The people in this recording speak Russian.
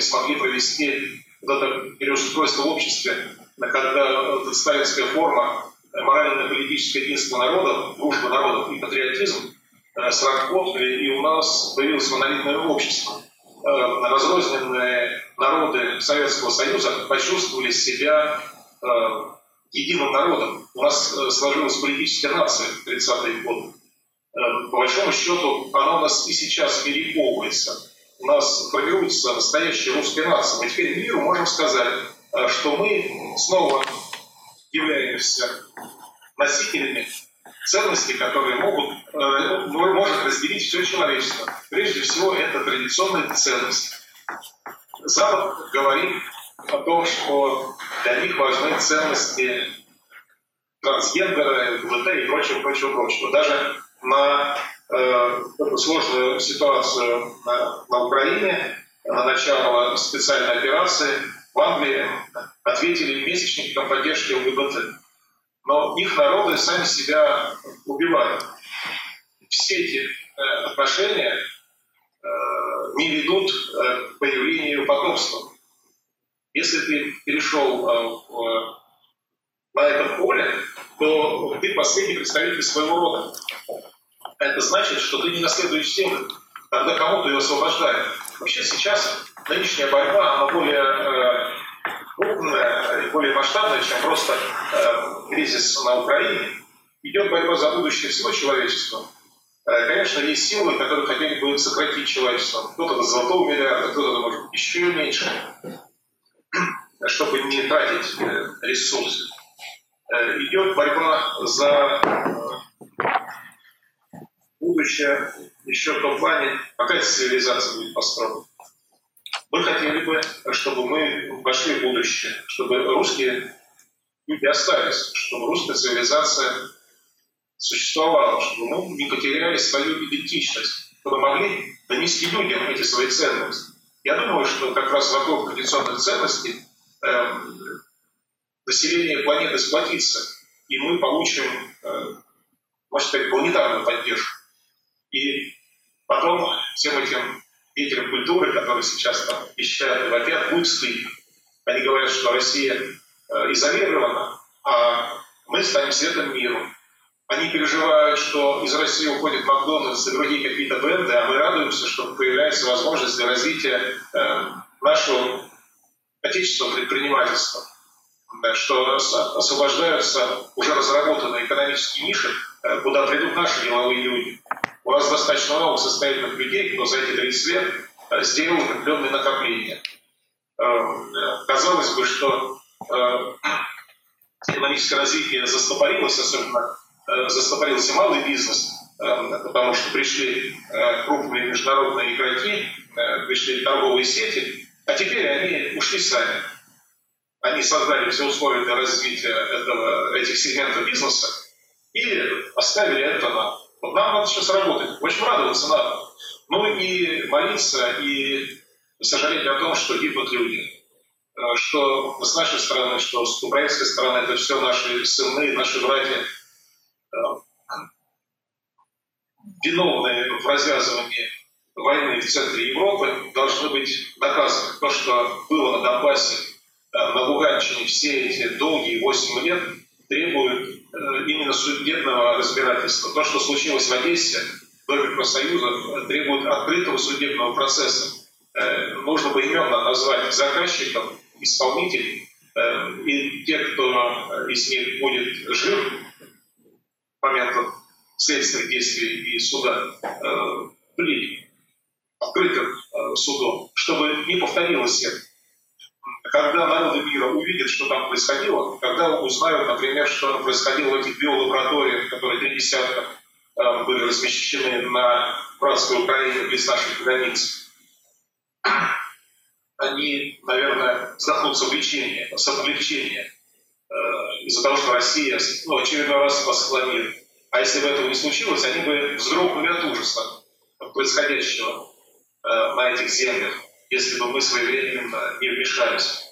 смогли провести вот это переустройство в обществе, когда сталинская форма морально-политическое единство народов, дружба народов и патриотизм сработали, и у нас появилось монолитное общество. Разрозненные народы Советского Союза почувствовали себя единым народом. У нас сложилась политическая нация в 30-е годы. По большому счету, она у нас и сейчас перековывается у нас формируется настоящая русская нация. Мы теперь миру можем сказать, э, что мы снова являемся носителями ценностей, которые могут, э, может разделить все человечество. Прежде всего, это традиционные ценности. Запад говорит о том, что для них важны ценности трансгендера, ЛГБТ и прочего, прочего, прочего. Даже на Э, эту сложную ситуацию на, на Украине, на начало специальной операции, в Англии ответили месячникам поддержки ЛГБТ. Но их народы сами себя убивают. Все эти э, отношения э, не ведут к появлению потомства. Если ты перешел на это поле, то ты последний представитель своего рода это значит, что ты не наследуешь землю. Тогда кому ты ее освобождаешь? Вообще сейчас нынешняя борьба, она более э, и более масштабная, чем просто э, кризис на Украине. Идет борьба за будущее всего человечества. Э, конечно, есть силы, которые хотели бы сократить человечество. Кто-то до золотого миллиарда, кто-то, может еще меньше, чтобы не тратить э, ресурсы. Э, идет борьба за будущее еще плане, какая цивилизация будет построена. Мы хотели бы, чтобы мы вошли в будущее, чтобы русские люди остались, чтобы русская цивилизация существовала, чтобы мы не потеряли свою идентичность, чтобы могли донести людям эти свои ценности. Я думаю, что как раз вокруг традиционных ценностей э, население планеты сплотится, и мы получим, э, можно сказать, планетарную поддержку. И потом всем этим деятелям культуры, которые сейчас там ищут, вопят, будь стыдно. Они говорят, что Россия э, изолирована, а мы станем светом миру. Они переживают, что из России уходит Макдональдс и другие какие-то бренды, а мы радуемся, что появляется возможность для развития э, нашего отечественного предпринимательства, что освобождаются уже разработанные экономические ниши, э, куда придут наши деловые люди. У нас достаточно много состоятельных людей, кто за эти 30 лет э, сделал определенные накопления. Э, казалось бы, что э, экономическое развитие застопорилось, особенно застопорился малый бизнес, потому что пришли крупные международные игроки, пришли торговые сети, а теперь они ушли сами. Они создали все условия для развития этого, этих сегментов бизнеса и оставили это на вот нам надо сейчас работать. Очень радоваться надо. Ну и молиться, и сожалеть о том, что гибнут люди. Э, что с нашей стороны, что с украинской стороны, это все наши сыны, наши братья, э, виновные в развязывании войны в центре Европы, должны быть наказаны. То, что было на Донбассе, на Луганщине все эти долгие 8 лет, требует Э, именно судебного разбирательства. То, что случилось в Одессе, в Доме профсоюзов, требует открытого судебного процесса. Э, нужно поименно назвать заказчиков, исполнителей, э, и тех, кто из них будет жив к моменту следственных действий и суда, были открытым судом, чтобы не повторилось это когда народы мира увидят, что там происходило, когда узнают, например, что происходило в этих биолабораториях, которые три десятка э, были размещены на братской Украине близ наших границ, они, наверное, вздохнут с облегчением, с облегчением э, из-за того, что Россия ну, очередной раз спасла мир. А если бы этого не случилось, они бы вздрогнули от ужаса происходящего э, на этих землях, если бы мы своевременно не вмешались.